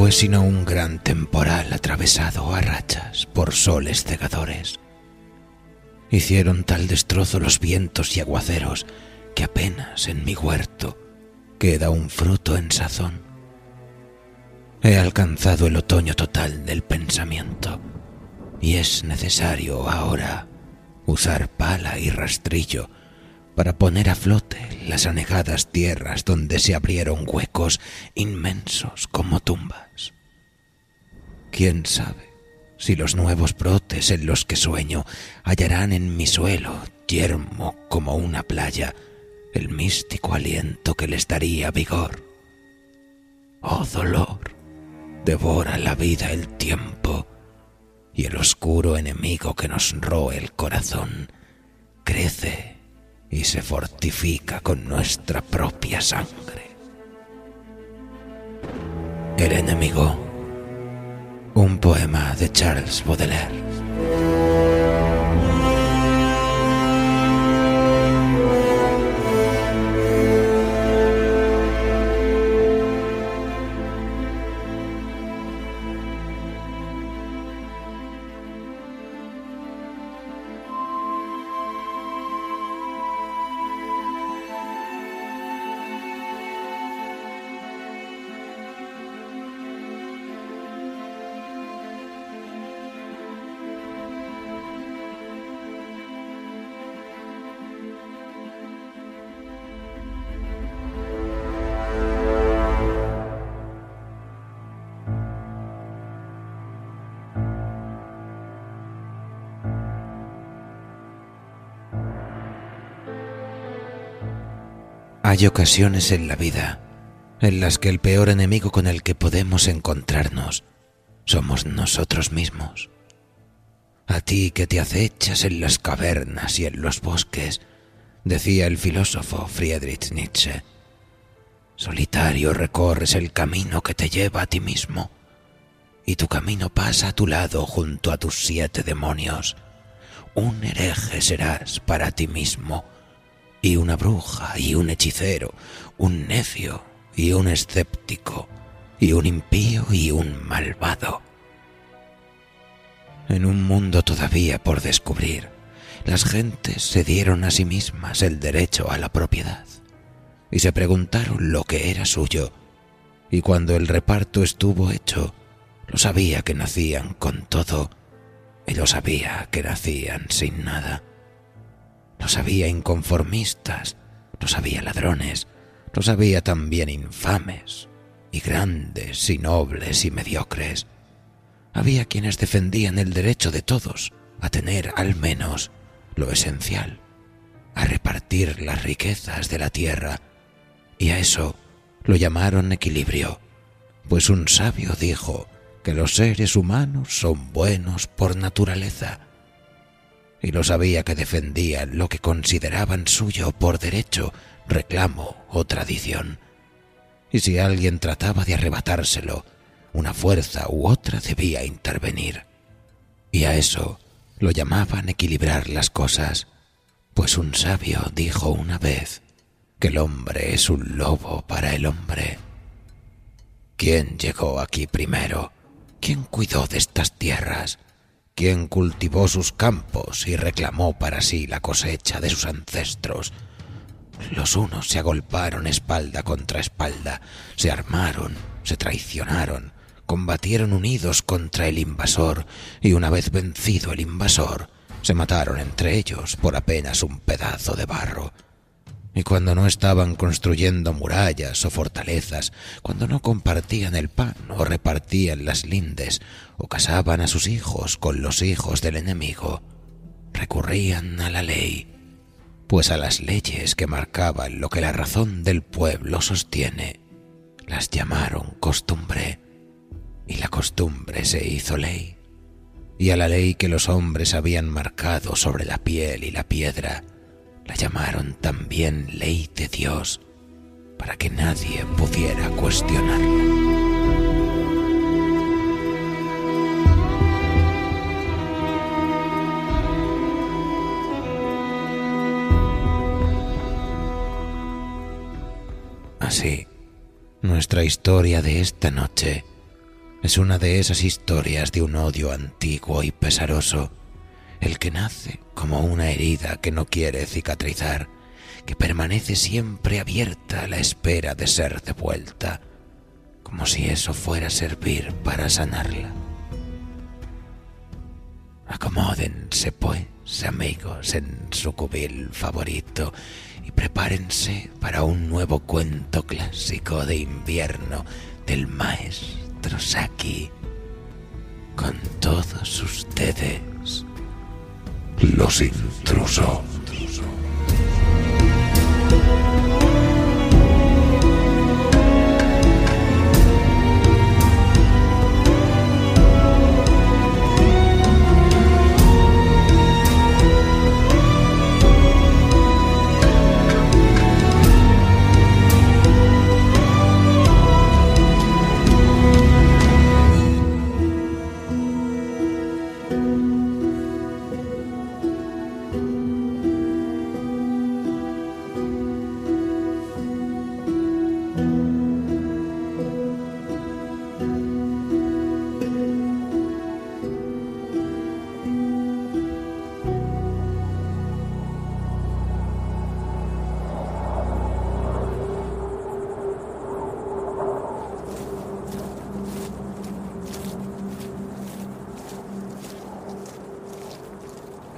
Fue sino un gran temporal atravesado a rachas por soles cegadores. Hicieron tal destrozo los vientos y aguaceros que apenas en mi huerto queda un fruto en sazón. He alcanzado el otoño total del pensamiento y es necesario ahora usar pala y rastrillo para poner a flote las anegadas tierras donde se abrieron huecos inmensos como tumbas. ¿Quién sabe si los nuevos brotes en los que sueño hallarán en mi suelo, yermo como una playa, el místico aliento que les daría vigor? Oh dolor, devora la vida el tiempo y el oscuro enemigo que nos roe el corazón crece y se fortifica con nuestra propia sangre. El enemigo. Un poema de Charles Baudelaire. Hay ocasiones en la vida en las que el peor enemigo con el que podemos encontrarnos somos nosotros mismos. A ti que te acechas en las cavernas y en los bosques, decía el filósofo Friedrich Nietzsche. Solitario recorres el camino que te lleva a ti mismo, y tu camino pasa a tu lado junto a tus siete demonios. Un hereje serás para ti mismo, y una bruja y un hechicero, un necio y un escéptico, y un impío y un malvado. En un mundo todavía por descubrir, las gentes se dieron a sí mismas el derecho a la propiedad y se preguntaron lo que era suyo, y cuando el reparto estuvo hecho, lo sabía que nacían con todo y lo sabía que nacían sin nada. Los había inconformistas, los había ladrones, los había también infames, y grandes, y nobles, y mediocres. Había quienes defendían el derecho de todos a tener al menos lo esencial, a repartir las riquezas de la tierra, y a eso lo llamaron equilibrio, pues un sabio dijo que los seres humanos son buenos por naturaleza, y lo sabía que defendían lo que consideraban suyo por derecho, reclamo o tradición. Y si alguien trataba de arrebatárselo, una fuerza u otra debía intervenir. Y a eso lo llamaban equilibrar las cosas, pues un sabio dijo una vez que el hombre es un lobo para el hombre. ¿Quién llegó aquí primero? ¿Quién cuidó de estas tierras? Quien cultivó sus campos y reclamó para sí la cosecha de sus ancestros. Los unos se agolparon espalda contra espalda, se armaron, se traicionaron, combatieron unidos contra el invasor y una vez vencido el invasor, se mataron entre ellos por apenas un pedazo de barro. Y cuando no estaban construyendo murallas o fortalezas, cuando no compartían el pan o repartían las lindes, o casaban a sus hijos con los hijos del enemigo, recurrían a la ley, pues a las leyes que marcaban lo que la razón del pueblo sostiene, las llamaron costumbre, y la costumbre se hizo ley, y a la ley que los hombres habían marcado sobre la piel y la piedra, la llamaron también ley de Dios, para que nadie pudiera cuestionarla. Así, nuestra historia de esta noche es una de esas historias de un odio antiguo y pesaroso, el que nace como una herida que no quiere cicatrizar, que permanece siempre abierta a la espera de ser devuelta, como si eso fuera a servir para sanarla. Acomódense, pues, amigos, en su cubil favorito y prepárense para un nuevo cuento clásico de invierno del maestro Saki. Con todos ustedes, los intrusos.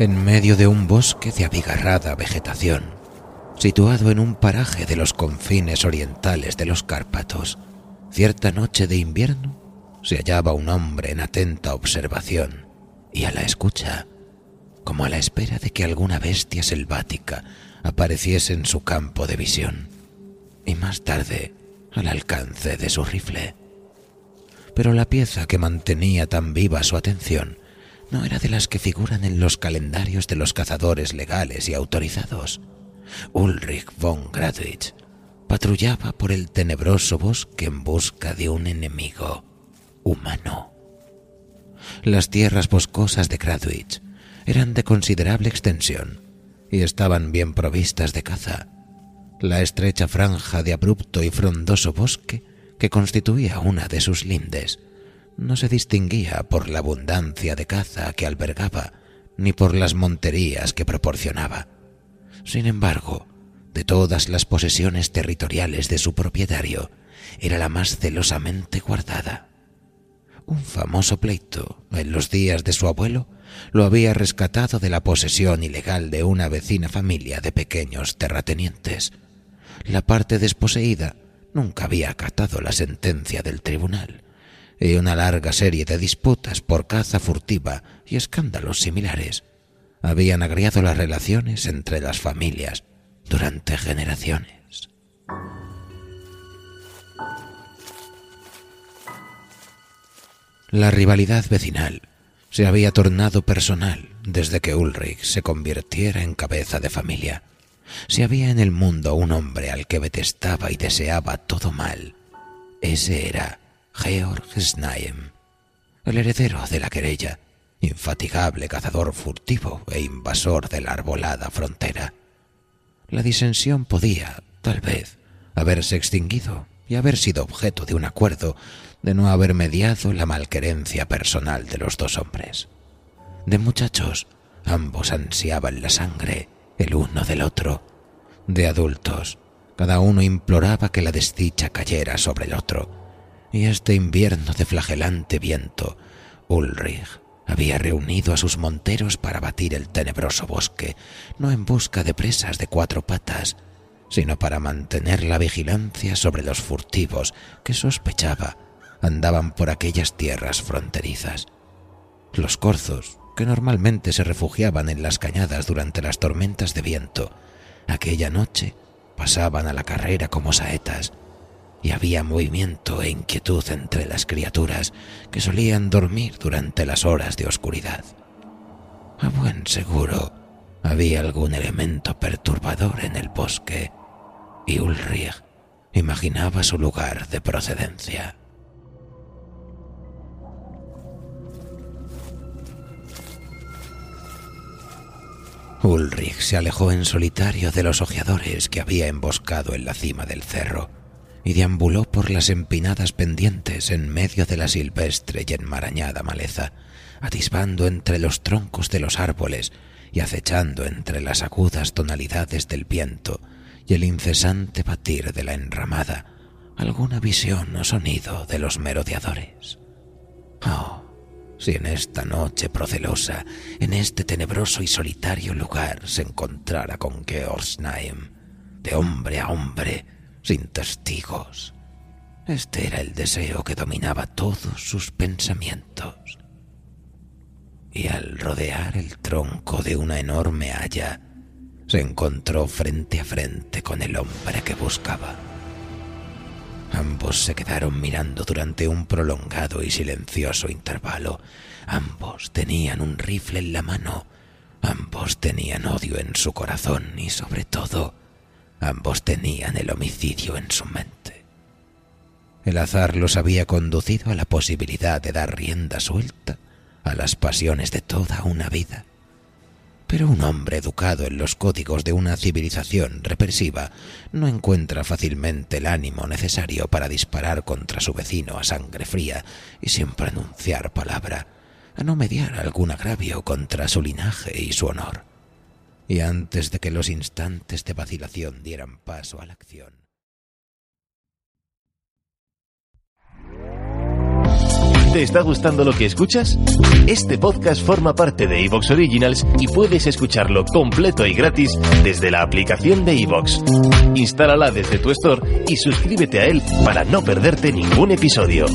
En medio de un bosque de abigarrada vegetación, situado en un paraje de los confines orientales de los Cárpatos. Cierta noche de invierno se hallaba un hombre en atenta observación y a la escucha, como a la espera de que alguna bestia selvática apareciese en su campo de visión, y más tarde al alcance de su rifle. Pero la pieza que mantenía tan viva su atención no era de las que figuran en los calendarios de los cazadores legales y autorizados. Ulrich von Gradwitz patrullaba por el tenebroso bosque en busca de un enemigo humano. Las tierras boscosas de Gradwitz eran de considerable extensión y estaban bien provistas de caza. La estrecha franja de abrupto y frondoso bosque que constituía una de sus lindes no se distinguía por la abundancia de caza que albergaba, ni por las monterías que proporcionaba. Sin embargo, de todas las posesiones territoriales de su propietario, era la más celosamente guardada. Un famoso pleito, en los días de su abuelo, lo había rescatado de la posesión ilegal de una vecina familia de pequeños terratenientes. La parte desposeída nunca había acatado la sentencia del tribunal y una larga serie de disputas por caza furtiva y escándalos similares habían agriado las relaciones entre las familias durante generaciones. La rivalidad vecinal se había tornado personal desde que Ulrich se convirtiera en cabeza de familia. Si había en el mundo un hombre al que detestaba y deseaba todo mal, ese era Georg Snaim, el heredero de la querella, infatigable cazador furtivo e invasor de la arbolada frontera. La disensión podía, tal vez, haberse extinguido y haber sido objeto de un acuerdo de no haber mediado la malquerencia personal de los dos hombres. De muchachos, ambos ansiaban la sangre el uno del otro. De adultos, cada uno imploraba que la desdicha cayera sobre el otro y este invierno de flagelante viento, Ulrich había reunido a sus monteros para batir el tenebroso bosque, no en busca de presas de cuatro patas, sino para mantener la vigilancia sobre los furtivos que sospechaba andaban por aquellas tierras fronterizas. Los corzos, que normalmente se refugiaban en las cañadas durante las tormentas de viento, aquella noche pasaban a la carrera como saetas y había movimiento e inquietud entre las criaturas que solían dormir durante las horas de oscuridad. A buen seguro había algún elemento perturbador en el bosque y Ulrich imaginaba su lugar de procedencia. Ulrich se alejó en solitario de los ojeadores que había emboscado en la cima del cerro y deambuló por las empinadas pendientes en medio de la silvestre y enmarañada maleza, atisbando entre los troncos de los árboles y acechando entre las agudas tonalidades del viento y el incesante batir de la enramada alguna visión o sonido de los merodeadores. Oh, si en esta noche procelosa, en este tenebroso y solitario lugar se encontrara con Georg Snaim, de hombre a hombre, sin testigos. Este era el deseo que dominaba todos sus pensamientos. Y al rodear el tronco de una enorme haya, se encontró frente a frente con el hombre que buscaba. Ambos se quedaron mirando durante un prolongado y silencioso intervalo. Ambos tenían un rifle en la mano. Ambos tenían odio en su corazón y sobre todo Ambos tenían el homicidio en su mente. El azar los había conducido a la posibilidad de dar rienda suelta a las pasiones de toda una vida. Pero un hombre educado en los códigos de una civilización represiva no encuentra fácilmente el ánimo necesario para disparar contra su vecino a sangre fría y sin pronunciar palabra, a no mediar algún agravio contra su linaje y su honor y antes de que los instantes de vacilación dieran paso a la acción. ¿Te está gustando lo que escuchas? Este podcast forma parte de Evox Originals y puedes escucharlo completo y gratis desde la aplicación de Evox. Instálala desde tu store y suscríbete a él para no perderte ningún episodio.